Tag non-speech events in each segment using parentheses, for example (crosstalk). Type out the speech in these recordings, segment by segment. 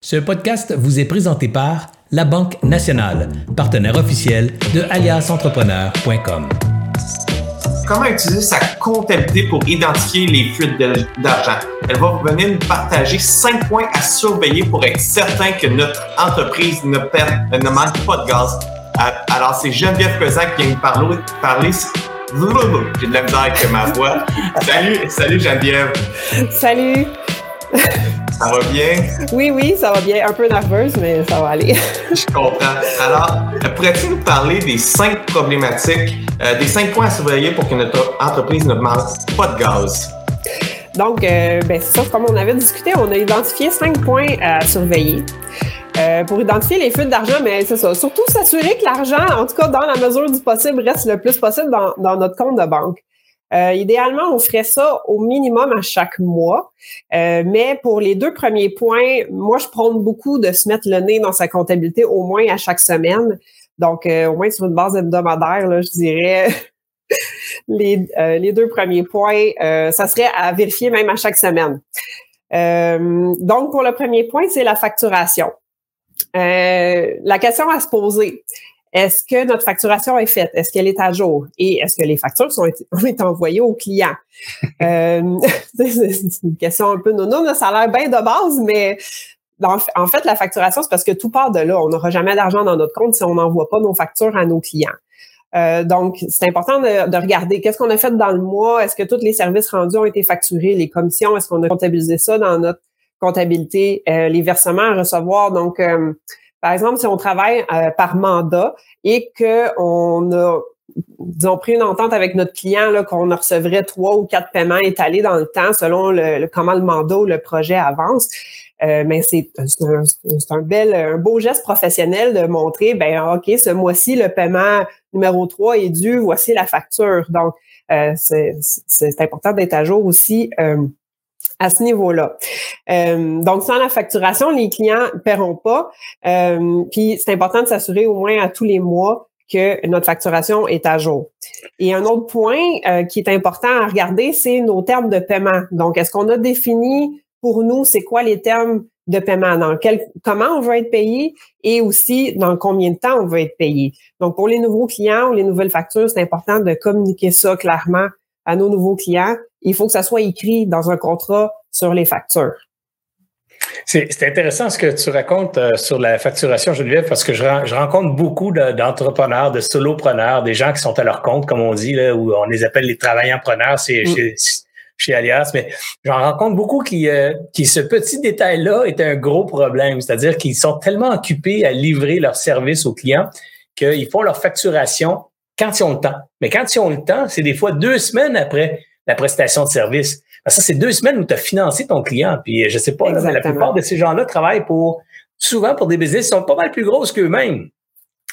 Ce podcast vous est présenté par La Banque Nationale, partenaire officiel de aliasentrepreneur.com. Comment utiliser sa comptabilité pour identifier les fuites d'argent? Elle va venir nous partager cinq points à surveiller pour être certain que notre entreprise ne, perd, ne manque pas de gaz. Euh, alors, c'est Geneviève Pesan qui vient nous parler. parler j'ai de la misère avec ma voix. (laughs) Salut, salut Geneviève. Salut. Ça va bien? Oui, oui, ça va bien. Un peu nerveuse, mais ça va aller. (laughs) Je comprends. Alors, pourrais-tu nous parler des cinq problématiques, euh, des cinq points à surveiller pour que notre entreprise ne manque pas de gaz? Donc, euh, ben, ça, comme on avait discuté, on a identifié cinq points à surveiller. Euh, pour identifier les fuites d'argent, mais c'est ça. Surtout s'assurer que l'argent, en tout cas dans la mesure du possible, reste le plus possible dans, dans notre compte de banque. Euh, idéalement, on ferait ça au minimum à chaque mois. Euh, mais pour les deux premiers points, moi, je prône beaucoup de se mettre le nez dans sa comptabilité au moins à chaque semaine. Donc, euh, au moins sur une base hebdomadaire, je dirais (laughs) les, les deux premiers points, ça serait à vérifier même à chaque semaine. donc, pour le premier point, c'est la facturation. la question à se poser, est-ce que notre facturation est faite? Est-ce qu'elle est à jour? Et est-ce que les factures sont, (laughs) ont été envoyées aux clients? (laughs) euh, (laughs) c'est une question un peu non, non, ça a l'air bien de base, mais en fait, la facturation, c'est parce que tout part de là. On n'aura jamais d'argent dans notre compte si on n'envoie pas nos factures à nos clients. Euh, donc, c'est important de, regarder qu'est-ce qu'on a fait dans le mois? Est-ce que tous les services rendus ont été facturés? Les commissions, est-ce qu'on a comptabilisé ça dans notre comptabilité? Euh, les versements à recevoir? Donc, euh, par exemple, si on travaille euh, par mandat et qu'on a disons, pris une entente avec notre client là, qu'on recevrait trois ou quatre paiements étalés dans le temps selon le, comment le mandat ou le projet avance. Euh, mais c'est un, un, bel, un beau geste professionnel de montrer, ben OK, ce mois-ci, le paiement numéro 3 est dû, voici la facture. Donc, euh, c'est important d'être à jour aussi euh, à ce niveau-là. Euh, donc, sans la facturation, les clients ne paieront pas. Euh, puis, c'est important de s'assurer au moins à tous les mois que notre facturation est à jour. Et un autre point euh, qui est important à regarder, c'est nos termes de paiement. Donc, est-ce qu'on a défini pour nous, c'est quoi les termes de paiement, dans quel, comment on veut être payé et aussi dans combien de temps on veut être payé? Donc, pour les nouveaux clients ou les nouvelles factures, c'est important de communiquer ça clairement à nos nouveaux clients il faut que ça soit écrit dans un contrat sur les factures. C'est intéressant ce que tu racontes euh, sur la facturation, Geneviève, parce que je, rencontre beaucoup d'entrepreneurs, de, solopreneurs, des gens qui sont à leur compte, comme on dit, là, où on les appelle les travailleurs-preneurs c'est mm. chez, Alias, mais j'en rencontre beaucoup qui, euh, qui ce petit détail-là est un gros problème, c'est-à-dire qu'ils sont tellement occupés à livrer leurs services aux clients qu'ils font leur facturation quand ils ont le temps. Mais quand ils ont le temps, c'est des fois deux semaines après la prestation de service. ça, c'est deux semaines où tu as financé ton client. Puis je sais pas, la plupart de ces gens-là travaillent pour souvent pour des business qui sont pas mal plus grosses qu'eux-mêmes.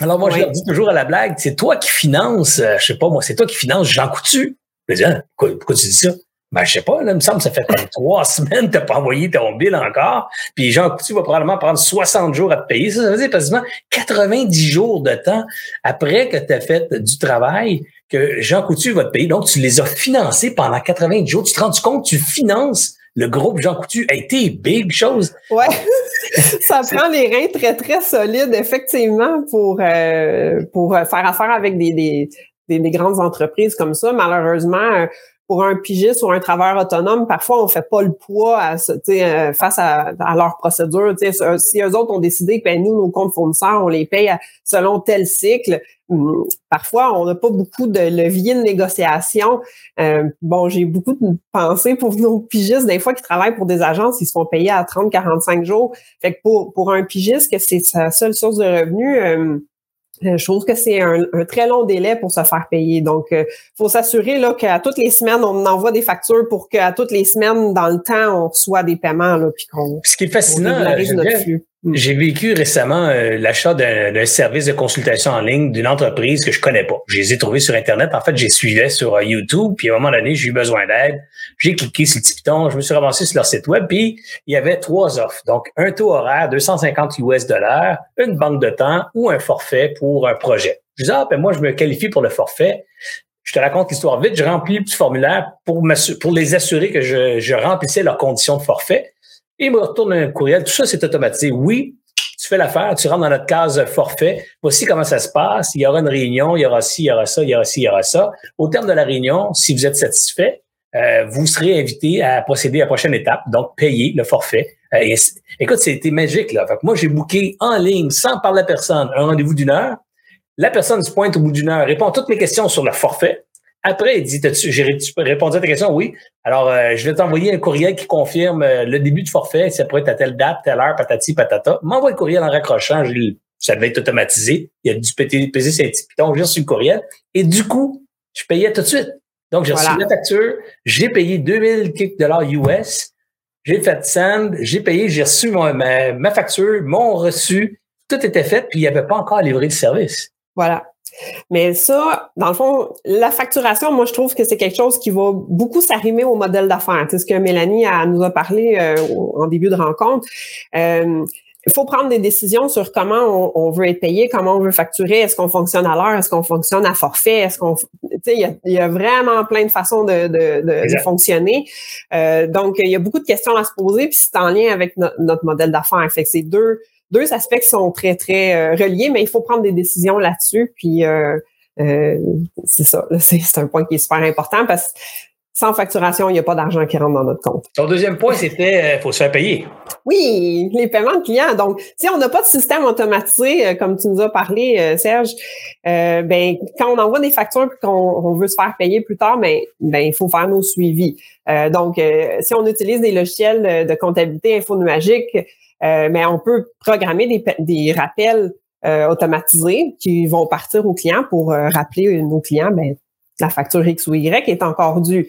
Alors moi, je leur dis toujours à la blague, c'est toi qui finances, euh, je sais pas moi, c'est toi qui finances Jean Coutu. Je dis, hein, pourquoi, pourquoi tu dis ça? Ben, je sais pas, là, il me semble que ça fait trois (laughs) semaines que tu pas envoyé ton bill encore. Puis Jean Coutu va probablement prendre 60 jours à te payer. Ça, ça veut dire quasiment 90 jours de temps après que tu as fait du travail que Jean Coutu va te payer. Donc, tu les as financés pendant 90 jours. Tu te rends compte, tu finances le groupe Jean Coutu? a été big chose. Ouais. (laughs) ça prend les reins très, très solides, effectivement, pour, euh, pour faire affaire avec des, des, des, des, grandes entreprises comme ça. Malheureusement, pour un pigiste ou un travailleur autonome, parfois on fait pas le poids à, euh, face à, à leur procédure. Si eux autres ont décidé que ben, nous, nos comptes fournisseurs, on les paye selon tel cycle, hum, parfois on n'a pas beaucoup de levier de négociation. Euh, bon, j'ai beaucoup de pensées pour nos pigistes, des fois qui travaillent pour des agences, ils se font payer à 30-45 jours. Fait que pour, pour un pigiste, que c'est sa seule source de revenus, euh, je trouve que c'est un, très long délai pour se faire payer. Donc, il euh, faut s'assurer là qu'à toutes les semaines, on envoie des factures pour qu'à toutes les semaines, dans le temps, on reçoit des paiements. Là, puis qu'on, Ce qui est fascinant, Mm. J'ai vécu récemment euh, l'achat d'un service de consultation en ligne d'une entreprise que je connais pas. Je les ai trouvés sur Internet. En fait, j'ai suivi sur euh, YouTube. Puis à un moment donné, j'ai eu besoin d'aide. J'ai cliqué sur le petit piton. Je me suis ramassé sur leur site web. Puis il y avait trois offres. Donc, un taux horaire, 250 US dollars, une banque de temps ou un forfait pour un projet. Je dis, ah, ben moi, je me qualifie pour le forfait. Je te raconte l'histoire vite. Je remplis le petit formulaire pour, pour les assurer que je remplissais leurs conditions de forfait. Il me retourne un courriel. Tout ça, c'est automatisé. Oui, tu fais l'affaire, tu rentres dans notre case forfait. Voici comment ça se passe. Il y aura une réunion, il y aura ci, il y aura ça, il y aura ci, il y aura ça. Au terme de la réunion, si vous êtes satisfait, euh, vous serez invité à procéder à la prochaine étape, donc payer le forfait. Euh, écoute, c'était magique là. Fait moi, j'ai booké en ligne, sans parler à personne, un rendez-vous d'une heure. La personne se pointe au bout d'une heure, répond à toutes mes questions sur le forfait. Après, il dit, j'ai répondu à ta question, oui. Alors, euh, je vais t'envoyer un courriel qui confirme le début du forfait. Ça pourrait être à telle date, telle heure, patati, patata. M'envoie le courriel en raccrochant. Ça devait être automatisé. Il a dû peser ses petits pitons. J'ai reçu le courriel. Et du coup, je payais tout de suite. Donc, j'ai reçu la facture, j'ai payé 2000 dollars US, j'ai fait send, j'ai payé, j'ai reçu ma, facture, mon reçu, tout était fait, puis il n'y avait pas encore livré de service. Voilà. Mais ça, dans le fond, la facturation, moi, je trouve que c'est quelque chose qui va beaucoup s'arrimer au modèle d'affaires. C'est ce que Mélanie a, nous a parlé euh, en début de rencontre. Euh, il faut prendre des décisions sur comment on, veut être payé, comment on veut facturer, est-ce qu'on fonctionne à l'heure, est-ce qu'on fonctionne à forfait, est-ce qu'on, tu sais, il y a, vraiment plein de façons de, de, fonctionner. Euh, donc, il y a beaucoup de questions à se poser, puis c'est en lien avec notre modèle d'affaires. Fait que c'est deux, deux aspects qui sont très, très euh, reliés, mais il faut prendre des décisions là-dessus, puis euh, c'est ça, (laughs) c'est un point qui est super important parce que sans facturation, il n'y a pas d'argent qui rentre dans notre compte. Ton deuxième point, c'était il euh, faut se faire payer. Oui, les paiements de clients. Donc, si on n'a pas de système automatisé, euh, comme tu nous as parlé, euh, Serge, ben quand on envoie des factures et qu'on veut se faire payer plus tard, ben, ben il faut faire nos suivis. donc, si on utilise des logiciels de comptabilité infonuagique, ben on peut programmer des, des rappels automatisés qui vont partir aux clients pour rappeler nos clients, ben la facture X ou Y est encore due.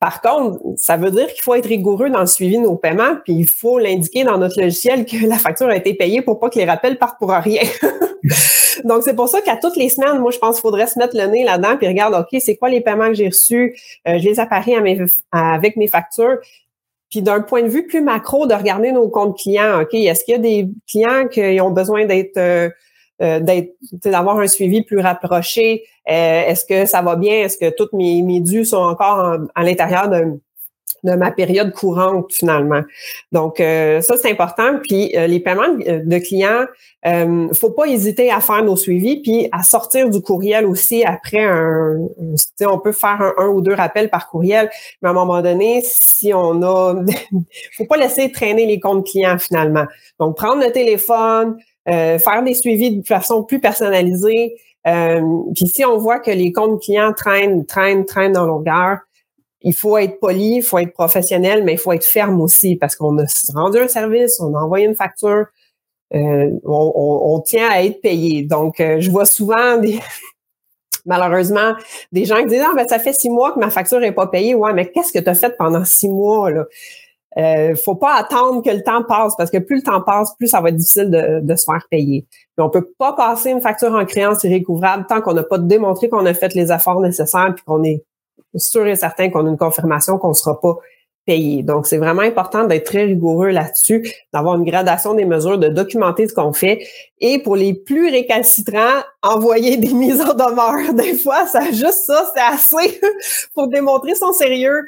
Par contre, ça veut dire qu'il faut être rigoureux dans le suivi de nos paiements, puis il faut l'indiquer dans notre logiciel que la facture a été payée pour pas que les rappels partent pour rien. (laughs) Donc, c'est pour ça qu'à toutes les semaines, moi, je pense qu'il faudrait se mettre le nez là-dedans puis regarde, OK, c'est quoi les paiements que j'ai reçus? Euh, je les apparais avec mes factures. Puis d'un point de vue plus macro, de regarder nos comptes clients, OK, est-ce qu'il y a des clients qui ont besoin d'être euh, euh, d'avoir un suivi plus rapproché. Euh, est-ce que ça va bien? Est-ce que toutes mes, mes dus sont encore à l'intérieur de, de ma période courante finalement? Donc euh, ça c'est important. Puis les paiements de clients, euh, faut pas hésiter à faire nos suivis puis à sortir du courriel aussi après un. on peut faire un, un, ou deux rappels par courriel, mais à un moment donné, si on a, (laughs) faut pas laisser traîner les comptes clients finalement. Donc prendre le téléphone, euh, faire des suivis de façon plus personnalisée. Euh, puis si on voit que les comptes clients traînent, traînent, traînent dans longueur, il faut être poli, il faut être professionnel, mais il faut être ferme aussi parce qu'on a rendu un service, on a envoyé une facture, euh, on, tient à être payé. Donc, je vois souvent des (laughs) malheureusement des gens qui disent ah ben ça fait six mois que ma facture n'est pas payée. Ouais, mais qu'est-ce que tu as fait pendant six mois là? Euh, faut pas attendre que le temps passe parce que plus le temps passe, plus ça va être difficile de, se faire payer. Mais on peut pas passer une facture en créance irrécouvrable tant qu'on n'a pas démontré qu'on a fait les efforts nécessaires puis qu'on est sûr et certain qu'on a une confirmation qu'on ne sera pas payé. Donc, c'est vraiment important d'être très rigoureux là-dessus, d'avoir une gradation des mesures, de documenter ce qu'on fait. Et pour les plus récalcitrants, envoyer des mises en demeure. (laughs) Des fois, ça juste ça, c'est assez (laughs) pour démontrer son sérieux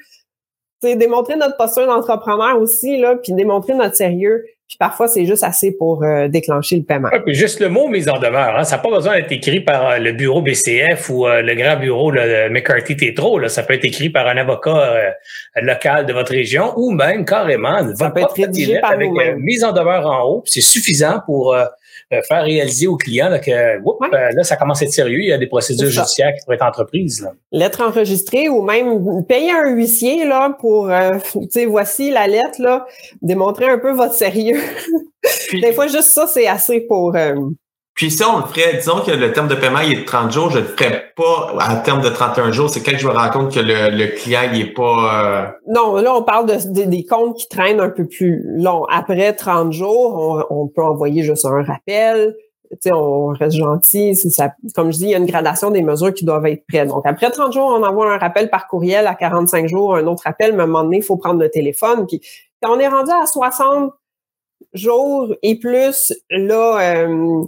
c'est démontrer notre posture d'entrepreneur aussi, là, puis démontrer notre sérieux. Puis parfois, c'est juste assez pour euh, déclencher le paiement. puis juste le mot mise en demeure, hein, ça n'a pas besoin d'être écrit par euh, le bureau BCF ou euh, le grand bureau de McCarthy Tétro. Là. Ça peut être écrit par un avocat local de votre région ou même carrément. Ça peut être rédigé par avec mise en demeure en haut. C'est suffisant pour euh, faire réaliser aux clients que euh, là, ça commence à être sérieux, il y a des procédures judiciaires qui pourraient être entreprises. Lettre enregistrée ou même payer un huissier là, pour, euh, tu sais, voici la lettre, là, démontrer un peu votre sérieux. des fois, juste ça, c'est assez pour... Puis ça, on le ferait, disons que le terme de paiement il est de 30 jours, je ne le ferais pas à terme de 31 jours. C'est quand je me rends compte que le, client il est pas... Euh, non, là, on parle de, des comptes qui traînent un peu plus long. Après 30 jours, on, peut envoyer juste un rappel. Tu sais, on reste gentil. Ça, comme je dis, il y a une gradation des mesures qui doivent être prêtes. Donc, après 30 jours, on envoie un rappel par courriel. À 45 jours, un autre appel. Mais à un moment donné, il faut prendre le téléphone. Puis, quand on est rendu à 60 jours et plus, là... Euh,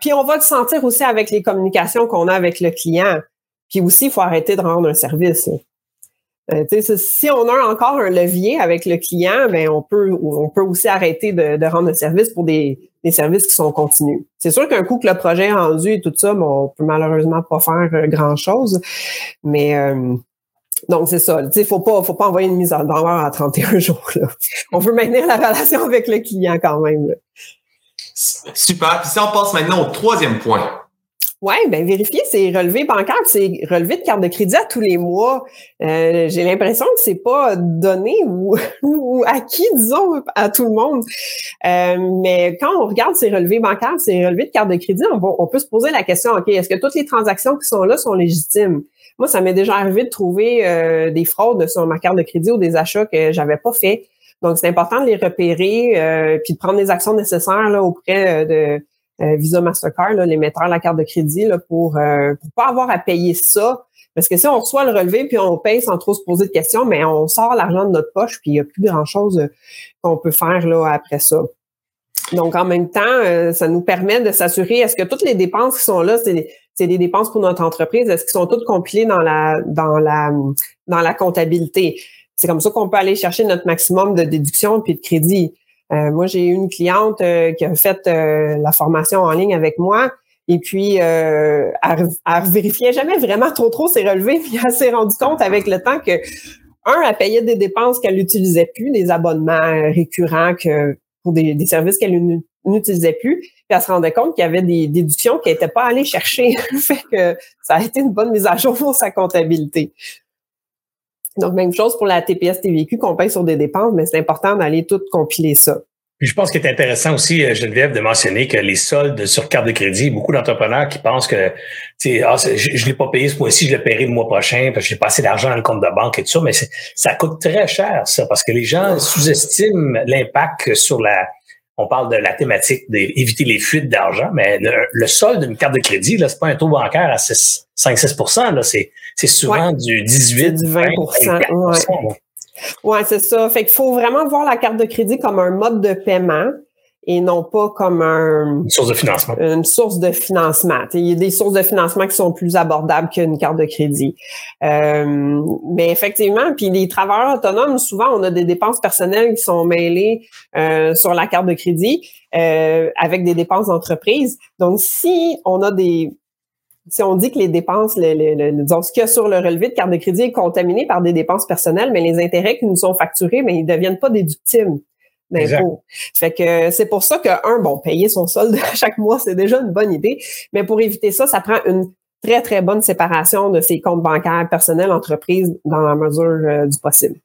puis on va le sentir aussi avec les communications qu'on a avec le client. Puis aussi, il faut arrêter de rendre un service. Euh, si on a encore un levier avec le client, ben on peut on peut aussi arrêter de, rendre un service pour des, services qui sont continus. C'est sûr qu'un coup que le projet est rendu et tout ça, bon, on peut malheureusement pas faire euh, grand chose, mais euh, donc c'est ça. Il faut pas faut pas envoyer une mise en demeure à 31 (laughs) jours. On veut maintenir la relation avec le client quand même. Super. Puis si on passe maintenant au troisième point. Oui, ben vérifier ses relevés bancaires, ses relevés de carte de crédit à tous les mois. Euh, j'ai l'impression que c'est pas donné ou, (laughs) acquis, disons, à tout le monde. Euh, mais quand on regarde ses relevés bancaires, ses relevés de carte de crédit, on, on peut se poser la question, OK, est-ce que toutes les transactions qui sont là sont légitimes? Moi, ça m'est déjà arrivé de trouver euh, des fraudes sur ma carte de crédit ou des achats que j'avais pas fait. Donc, c'est important de les repérer euh, puis de prendre les actions nécessaires là, auprès de euh, Visa Mastercard, l'émetteur de la carte de crédit, là, pour euh, pour pas avoir à payer ça. Parce que si on reçoit le relevé puis on paye sans trop se poser de questions, mais on sort l'argent de notre poche puis il n'y a plus grand-chose euh, qu'on peut faire là après ça. Donc, en même temps, ça nous permet de s'assurer, est-ce que toutes les dépenses qui sont là, c'est des, dépenses pour notre entreprise, est-ce qu'elles sont toutes compilées dans la, dans la, dans la comptabilité? C'est comme ça qu'on peut aller chercher notre maximum de déduction puis de crédit. Euh, moi, j'ai une cliente euh, qui a fait euh, la formation en ligne avec moi. Et puis, elle, elle vérifiait jamais vraiment trop trop ses relevés, (laughs) puis elle s'est rendue compte avec le temps que, un, elle payait des dépenses qu'elle n'utilisait plus, des abonnements récurrents que pour des, services qu'elle n'utilisait plus. Puis elle se rendait compte qu'il y avait des déductions qu'elle n'était pas allée chercher. (laughs) fait que ça a été une bonne mise à jour pour sa comptabilité. Donc, même chose pour la TPS TVQ qu'on paye sur des dépenses, mais c'est important d'aller tout compiler ça. Puis je pense qu'il est intéressant aussi, euh, Geneviève, de mentionner que les soldes sur carte de crédit, beaucoup d'entrepreneurs qui pensent que ah, je ne l'ai pas payé ce mois-ci, je le paierai le mois prochain parce que j'ai pas assez d'argent dans le compte de banque et tout ça, mais ça coûte très cher, ça, parce que les gens sous-estiment l'impact sur la, on parle de la thématique d'éviter les fuites d'argent, mais le, solde d'une carte de crédit, là, c'est pas un taux bancaire à 5-6 là, c'est, c'est souvent du 18, du 20, 20 ouais. c'est ça. Fait qu'il faut vraiment voir la carte de crédit comme un mode de paiement et non pas comme un, une source de financement. Une source de financement. Il y a des sources de financement qui sont plus abordables qu'une carte de crédit. Euh, mais effectivement, puis les travailleurs autonomes, souvent, on a des dépenses personnelles qui sont mêlées euh, sur la carte de crédit euh, avec des dépenses d'entreprise. Donc, si on a des si on dit que les dépenses, disons, ce qu'il y a sur le relevé de carte de crédit est contaminé par des dépenses personnelles, mais les intérêts qui nous sont facturés, mais ils ne deviennent pas déductibles d'impôts. Fait que c'est pour ça que, un, bon, payer son solde (laughs) chaque mois, c'est déjà une bonne idée. Mais pour éviter ça, ça prend une très, très bonne séparation de ses comptes bancaires personnels, entreprises, dans la mesure euh, du possible.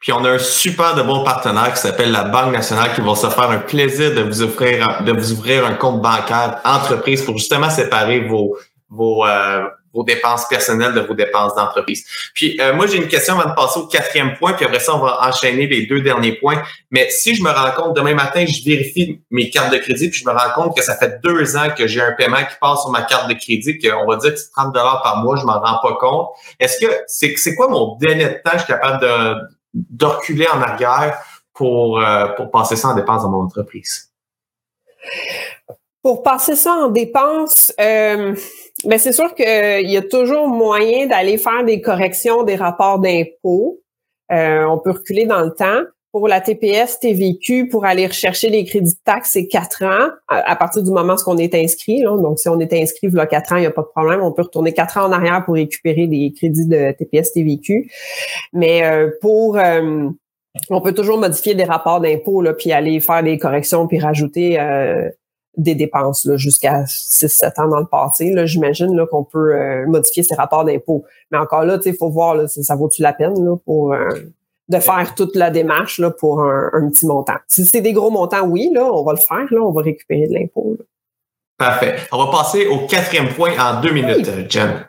Puis on a un super de bon partenaire qui s'appelle la Banque nationale qui va se faire un plaisir de vous offrir de vous ouvrir un compte bancaire entreprise pour justement séparer vos vos, euh, vos dépenses personnelles de vos dépenses d'entreprise. Puis euh, moi, j'ai une question avant de passer au quatrième point, puis après ça, on va enchaîner les deux derniers points. Mais si je me rends compte, demain matin, je vérifie mes cartes de crédit, puis je me rends compte que ça fait deux ans que j'ai un paiement qui passe sur ma carte de crédit, qu'on va dire que c'est 30 par mois, je m'en rends pas compte. Est-ce que c'est c'est quoi mon délai de temps je suis capable de, de reculer en arrière pour, euh, pour passer ça en dépenses dans mon entreprise? Pour passer ça en dépenses, euh, ben c'est sûr qu'il euh, y a toujours moyen d'aller faire des corrections des rapports d'impôts. Euh, on peut reculer dans le temps. Pour la TPS, TVQ, pour aller rechercher les crédits de taxes, c'est quatre ans à, partir du moment où on est inscrit. Donc, si on est inscrit il y a quatre ans, il n'y a pas de problème. On peut retourner quatre ans en arrière pour récupérer des crédits de TPS, TVQ. Mais euh, pour on peut toujours modifier des rapports d'impôts, puis aller faire des corrections, puis rajouter des dépenses jusqu'à 6-7 ans dans le passé. Là, j'imagine là, qu'on peut euh, modifier ces rapports d'impôt. Mais encore là, il faut voir là, ça vaut-tu la peine là, pour euh, de faire toute la démarche là, pour un, petit montant. Si c'est des gros montants, oui, là, on va le faire, là, on va récupérer de l'impôt. Parfait. On va passer au quatrième point en deux minutes, Jen.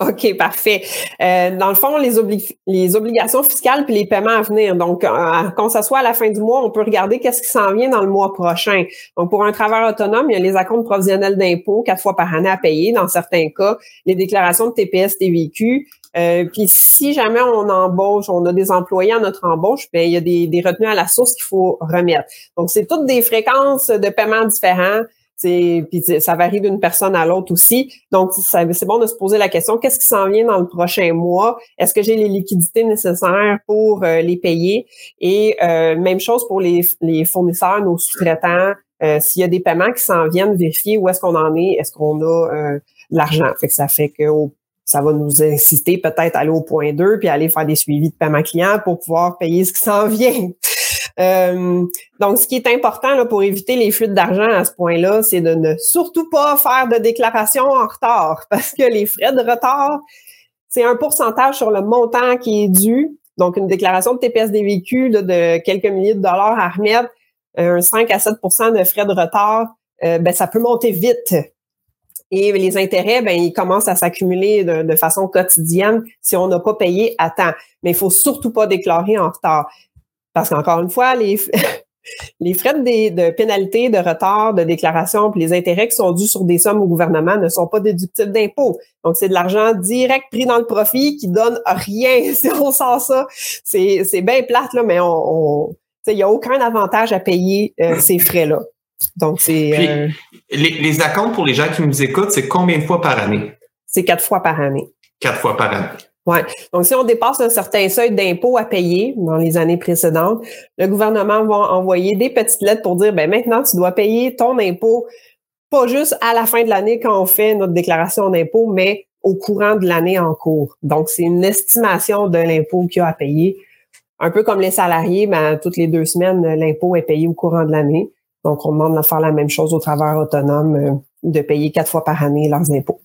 OK, parfait. Euh, dans le fond, les, les obligations fiscales puis les paiements à venir. Donc, euh, quand ça soit à la fin du mois, on peut regarder qu'est-ce qui s'en vient dans le mois prochain. Donc, pour un travailleur autonome, il y a les acomptes provisionnels d'impôts quatre fois par année à payer. Dans certains cas, les déclarations de TPS, TVQ. Euh, puis, si jamais on embauche, on a des employés à notre embauche, bien, il y a des, des retenues à la source qu'il faut remettre. Donc, c'est toutes des fréquences de paiement différents puis ça varie d'une personne à l'autre aussi. Donc, c'est bon de se poser la question, qu'est-ce qui s'en vient dans le prochain mois? Est-ce que j'ai les liquidités nécessaires pour euh, les payer? Et euh, même chose pour les, les fournisseurs, nos sous-traitants. Euh, s'il y a des paiements qui s'en viennent, vérifier où est-ce qu'on en est, est-ce qu'on a de l'argent? Fait que ça fait que ça va nous inciter peut-être à aller au point 2 puis aller faire des suivis de paiement client pour pouvoir payer ce qui s'en vient. Euh, donc, ce qui est important là, pour éviter les fuites d'argent à ce point-là, c'est de ne surtout pas faire de déclaration en retard (laughs) parce que les frais de retard, c'est un pourcentage sur le montant qui est dû. Donc, une déclaration de TPS des véhicules de quelques milliers de dollars à remettre, un 5 à 7% de frais de retard, euh, ben, ça peut monter vite. Et les intérêts, ben, ils commencent à s'accumuler de, de, façon quotidienne si on n'a pas payé à temps. Mais il faut surtout pas déclarer en retard. Parce qu'encore une fois, les, (laughs) les frais de, de, pénalité, de retard, de déclaration, puis les intérêts qui sont dus sur des sommes au gouvernement ne sont pas déductibles d'impôts. Donc, c'est de l'argent direct pris dans le profit qui donne rien (laughs) si on sent ça. C'est, c'est bien plate, là, mais on, il n'y a aucun avantage à payer euh, ces frais-là. Donc, c'est. Euh, les, les accounts pour les gens qui nous écoutent, c'est combien de fois par année? C'est quatre fois par année. Quatre fois par année. Ouais. Donc, si on dépasse un certain seuil d'impôts à payer dans les années précédentes, le gouvernement va envoyer des petites lettres pour dire, ben maintenant, tu dois payer ton impôt, pas juste à la fin de l'année quand on fait notre déclaration d'impôt, mais au courant de l'année en cours. Donc, c'est une estimation de l'impôt qu'il y a à payer. Un peu comme les salariés, ben, toutes les deux semaines, l'impôt est payé au courant de l'année. Donc, on demande de faire la même chose au travers autonome, euh, de payer quatre fois par année leurs impôts.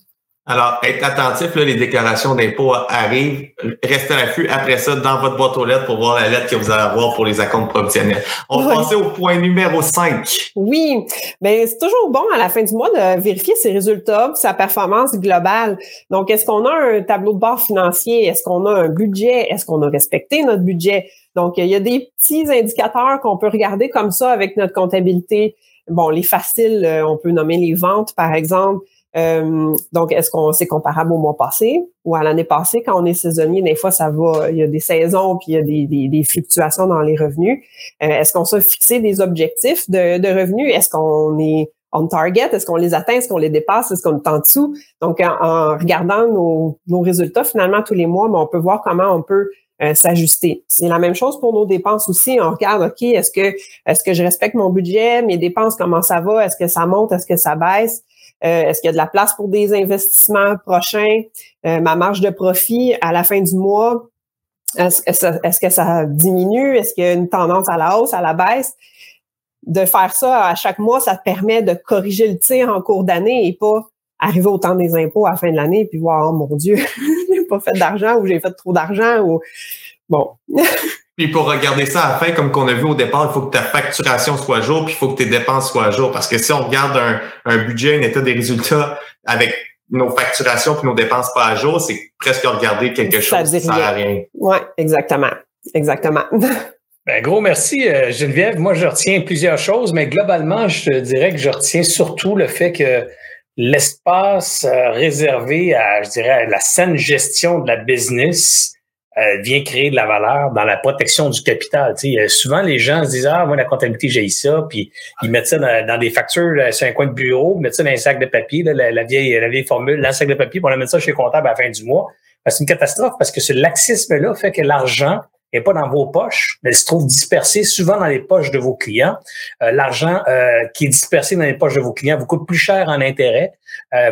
Alors, être attentif, là, les déclarations d'impôts arrivent. Restez à l'affût après ça dans votre boîte aux lettres pour voir la lettre que vous allez avoir pour les accomptes provisionnels. On va passer au point numéro 5. Oui, mais c'est toujours bon à la fin du mois de vérifier ses résultats, sa performance globale. Donc, est-ce qu'on a un tableau de bord financier? Est-ce qu'on a un budget? Est-ce qu'on a respecté notre budget? Donc, il y a des petits indicateurs qu'on peut regarder comme ça avec notre comptabilité. Bon, les faciles, euh, on peut nommer les ventes, par exemple. Euh, donc, est-ce qu'on c'est comparable au mois passé ou à l'année passée? Quand on est saisonnier, des fois, ça va, il y a des saisons puis il y a des, des, fluctuations dans les revenus. Euh, est-ce qu'on s'est fixé des objectifs de, de revenus? Est-ce qu'on est on target? Est-ce qu'on les atteint? Est-ce qu'on les dépasse? Est-ce qu'on est en dessous? Donc, en, regardant nos, nos, résultats finalement tous les mois, ben, on peut voir comment on peut euh, s'ajuster. C'est la même chose pour nos dépenses aussi. On regarde, OK, est-ce que est-ce que je respecte mon budget, mes dépenses, comment ça va? Est-ce que ça monte? Est-ce que ça baisse? Euh, est-ce qu'il y a de la place pour des investissements prochains? Euh, ma marge de profit à la fin du mois, est-ce que, ça, diminue? Est-ce qu'il y a une tendance à la hausse, à la baisse? De faire ça à chaque mois, ça te permet de corriger le tir en cours d'année et pas arriver au temps des impôts à la fin de l'année puis voir, oh mon Dieu, (laughs) j'ai pas fait d'argent ou j'ai fait trop d'argent ou bon. (laughs) Puis pour regarder ça à la fin, comme qu'on a vu au départ, il faut que ta facturation soit à jour, puis il faut que tes dépenses soient à jour. Parce que si on regarde un, budget, un état des résultats avec nos facturations puis nos dépenses pas à jour, c'est presque regarder quelque chose qui sert à rien. Oui, exactement. Exactement. (laughs) Ben, gros merci, euh, Geneviève. Moi, je retiens plusieurs choses, mais globalement, je te dirais que je retiens surtout le fait que l'espace euh, réservé à, je dirais, à la saine gestion de la business euh, vient créer de la valeur dans la protection du capital. Tu sais, souvent, les gens se disent Ah, moi, la comptabilité, j'ai ça, puis ils mettent ça dans, des factures euh, sur un coin de bureau, mettent ça dans un sac de papier, la, vieille, la vieille formule, dans un sac de papier, pour la mettre ça chez le comptable à la fin du mois. Ben, c'est une catastrophe parce que ce laxisme-là fait que l'argent n'est pas dans vos poches, mais elle se trouve dispersé souvent dans les poches de vos clients. Euh, l'argent qui est dispersé dans les poches de vos clients vous coûte plus cher en intérêt,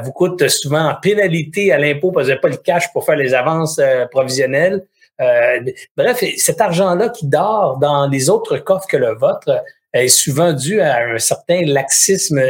vous coûte souvent en pénalité à l'impôt parce que vous n'avez pas le cash pour faire les avances provisionnelles. Euh, bref, cet argent-là qui dort dans les autres coffres que le vôtre est souvent dû à un certain laxisme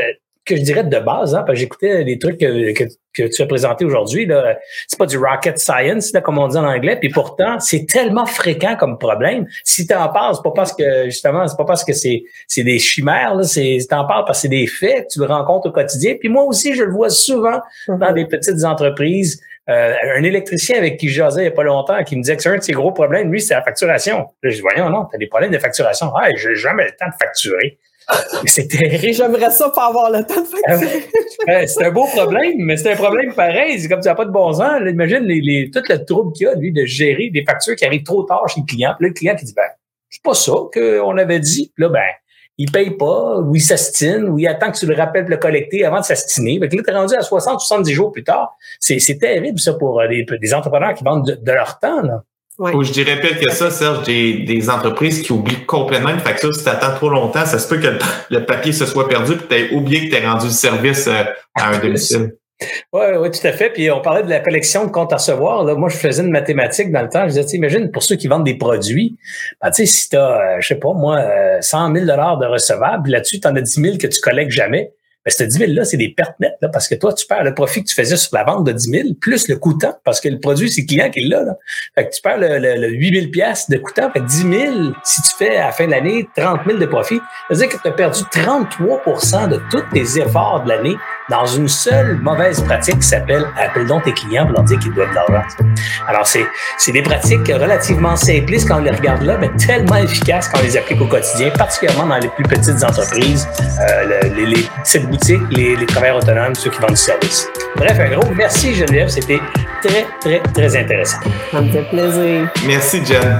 que je dirais de base, hein, parce que j'écoutais les trucs que, que, tu as présentés aujourd'hui. Là, c'est pas du rocket science, là, comme on dit en anglais, puis pourtant, c'est tellement fréquent comme problème. Si tu en parles, c'est pas parce que justement, c'est pas parce que c'est, c'est des chimères, là, c'est t'en parles parce que c'est des faits, tu le rencontres au quotidien. Puis moi aussi, je le vois souvent dans mm-hmm. des petites entreprises euh, un électricien avec qui je jasais il n'y a pas longtemps, qui me disait que c'est un de ses gros problèmes, lui, c'est la facturation. je dis, voyons, non, tu as des problèmes de facturation. Ah, j'ai jamais le temps de facturer. (laughs) C'est terrible. J'aimerais ça pas avoir le temps de facturer. c'est un beau problème, mais c'est un problème pareil. C'est comme tu n'as pas de bon sens. imagine les, les, tout le trouble qu'il y a, lui, de gérer des factures qui arrivent trop tard chez le client. Puis là, le client qui dit, ben, c'est pas ça qu'on avait dit. Puis là, ben, il paye pas, ou il s'astine, ou il attend que tu le rappelles le collecter avant de s'astiner. Fait que là, t'es rendu à 60, 70 jours plus tard. C'est, terrible, ça, pour des, des entrepreneurs qui vendent de, leur temps, là. Ou je dirais pire que ça, Serge, des, des entreprises qui oublient complètement une facture. Si tu attends trop longtemps, ça se peut que le, papier se soit perdu et tu aies oublié que tu as rendu le service à un (laughs) domicile. Oui, oui, tout à fait. Puis on parlait de la collection de comptes à recevoir. Là, moi, je faisais une mathématique dans le temps. Je disais, imagine pour ceux qui vendent des produits, ben, tu sais, si tu as, je sais pas, moi, 100 000 de recevables, là-dessus, tu en as 10 000 que tu collectes jamais. Ce 10 000-là, c'est des pertes nettes, là, parce que toi, tu perds le profit que tu faisais sur la vente de 10 000, plus le coûtant, parce que le produit, c'est le client qui est là. Fait que tu perds le, le, 8 000 pièces de coûtant. Fait que 10 000, si tu fais à la fin de l'année 30 000 de profit, ça veut dire que tu as perdu 33% de tous tes efforts de l'année dans une seule mauvaise pratique qui s'appelle appelle donc tes clients pour leur dire qu'ils doivent de l'argent. Alors, c'est, c'est des pratiques relativement simplistes quand on les regarde là, mais tellement efficaces quand on les applique au quotidien, particulièrement dans les plus petites entreprises, euh, les, les, petites boutiques, les, les travailleurs autonomes, ceux qui vendent du service. Bref, un gros merci Geneviève, c'était très, très, très intéressant. Ça me fait plaisir. Merci Jen.